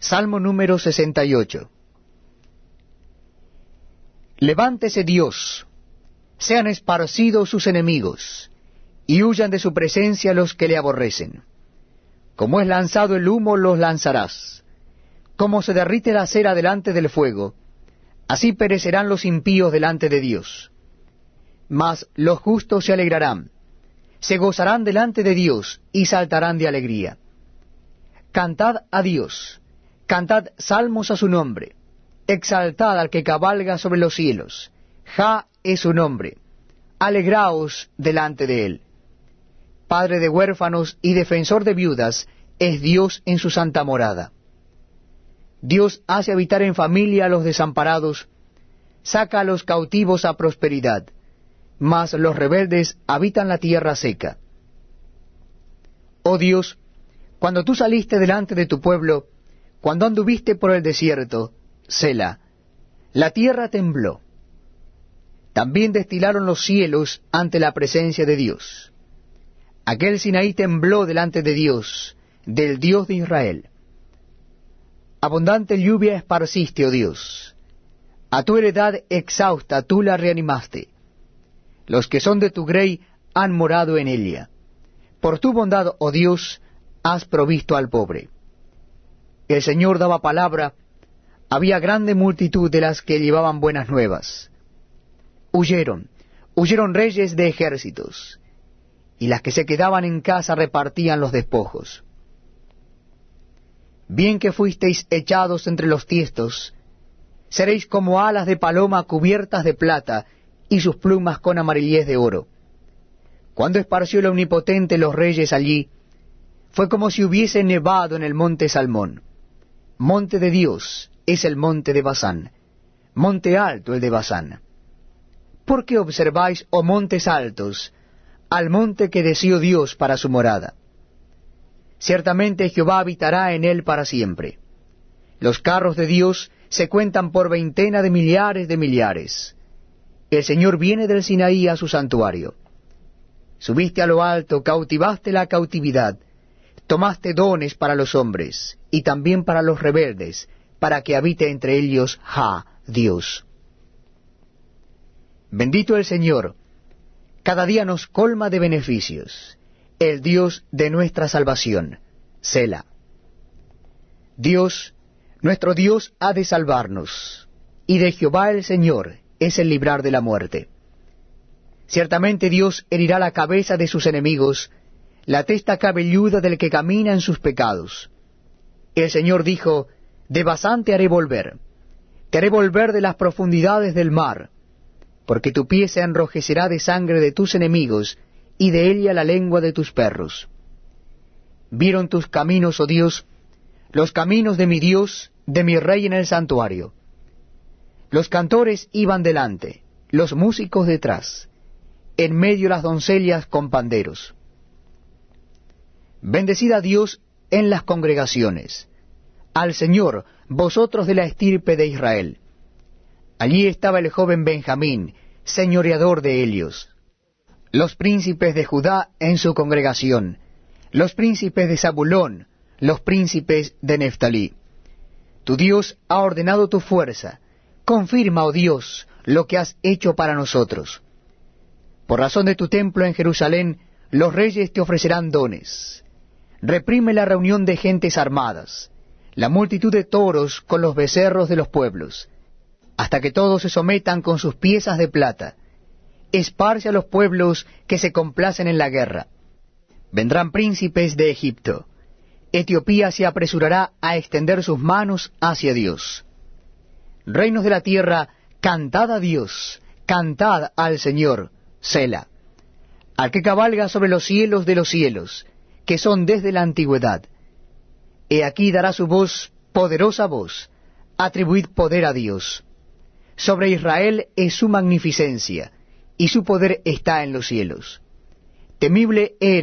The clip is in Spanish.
Salmo número 68. Levántese Dios, sean esparcidos sus enemigos, y huyan de su presencia los que le aborrecen. Como es lanzado el humo, los lanzarás. Como se derrite la cera delante del fuego, así perecerán los impíos delante de Dios. Mas los justos se alegrarán, se gozarán delante de Dios y saltarán de alegría. Cantad a Dios, cantad salmos a su nombre, exaltad al que cabalga sobre los cielos. Ja es su nombre, alegraos delante de él. Padre de huérfanos y defensor de viudas, es Dios en su santa morada. Dios hace habitar en familia a los desamparados, saca a los cautivos a prosperidad, mas los rebeldes habitan la tierra seca. Oh Dios, cuando tú saliste delante de tu pueblo, cuando anduviste por el desierto, Sela, la tierra tembló. También destilaron los cielos ante la presencia de Dios. Aquel Sinaí tembló delante de Dios, del Dios de Israel. Abundante lluvia esparciste, oh Dios. A tu heredad exhausta tú la reanimaste. Los que son de tu grey han morado en ella. Por tu bondad, oh Dios, has provisto al pobre. El Señor daba palabra, había grande multitud de las que llevaban buenas nuevas. Huyeron, huyeron reyes de ejércitos y las que se quedaban en casa repartían los despojos. Bien que fuisteis echados entre los tiestos, seréis como alas de paloma cubiertas de plata y sus plumas con amarillez de oro. Cuando esparció el Omnipotente los reyes allí, fue como si hubiese nevado en el monte Salmón. Monte de Dios es el monte de Basán, monte alto el de Basán. ¿Por qué observáis, oh montes altos, al monte que deseó Dios para su morada. Ciertamente Jehová habitará en él para siempre. Los carros de Dios se cuentan por veintena de millares de millares. El Señor viene del Sinaí a su santuario. Subiste a lo alto, cautivaste la cautividad, tomaste dones para los hombres, y también para los rebeldes, para que habite entre ellos Ja, Dios. Bendito el Señor, cada día nos colma de beneficios, el Dios de nuestra salvación, Sela. Dios, nuestro Dios ha de salvarnos, y de Jehová el Señor es el librar de la muerte. Ciertamente Dios herirá la cabeza de sus enemigos, la testa cabelluda del que camina en sus pecados. El Señor dijo, de basante haré volver, te haré volver de las profundidades del mar, porque tu pie se enrojecerá de sangre de tus enemigos, y de ella la lengua de tus perros. Vieron tus caminos, oh Dios, los caminos de mi Dios, de mi Rey en el santuario. Los cantores iban delante, los músicos detrás, en medio las doncellas con panderos. Bendecid a Dios en las congregaciones, al Señor, vosotros de la estirpe de Israel. Allí estaba el joven Benjamín, señoreador de Helios. Los príncipes de Judá en su congregación, los príncipes de Zabulón, los príncipes de Neftalí. Tu Dios ha ordenado tu fuerza. Confirma, oh Dios, lo que has hecho para nosotros. Por razón de tu templo en Jerusalén, los reyes te ofrecerán dones. Reprime la reunión de gentes armadas, la multitud de toros con los becerros de los pueblos hasta que todos se sometan con sus piezas de plata. Esparce a los pueblos que se complacen en la guerra. Vendrán príncipes de Egipto. Etiopía se apresurará a extender sus manos hacia Dios. Reinos de la tierra, cantad a Dios, cantad al Señor, Sela, al que cabalga sobre los cielos de los cielos, que son desde la antigüedad. He aquí dará su voz, poderosa voz, atribuid poder a Dios sobre Israel es su magnificencia, y su poder está en los cielos. Temible eres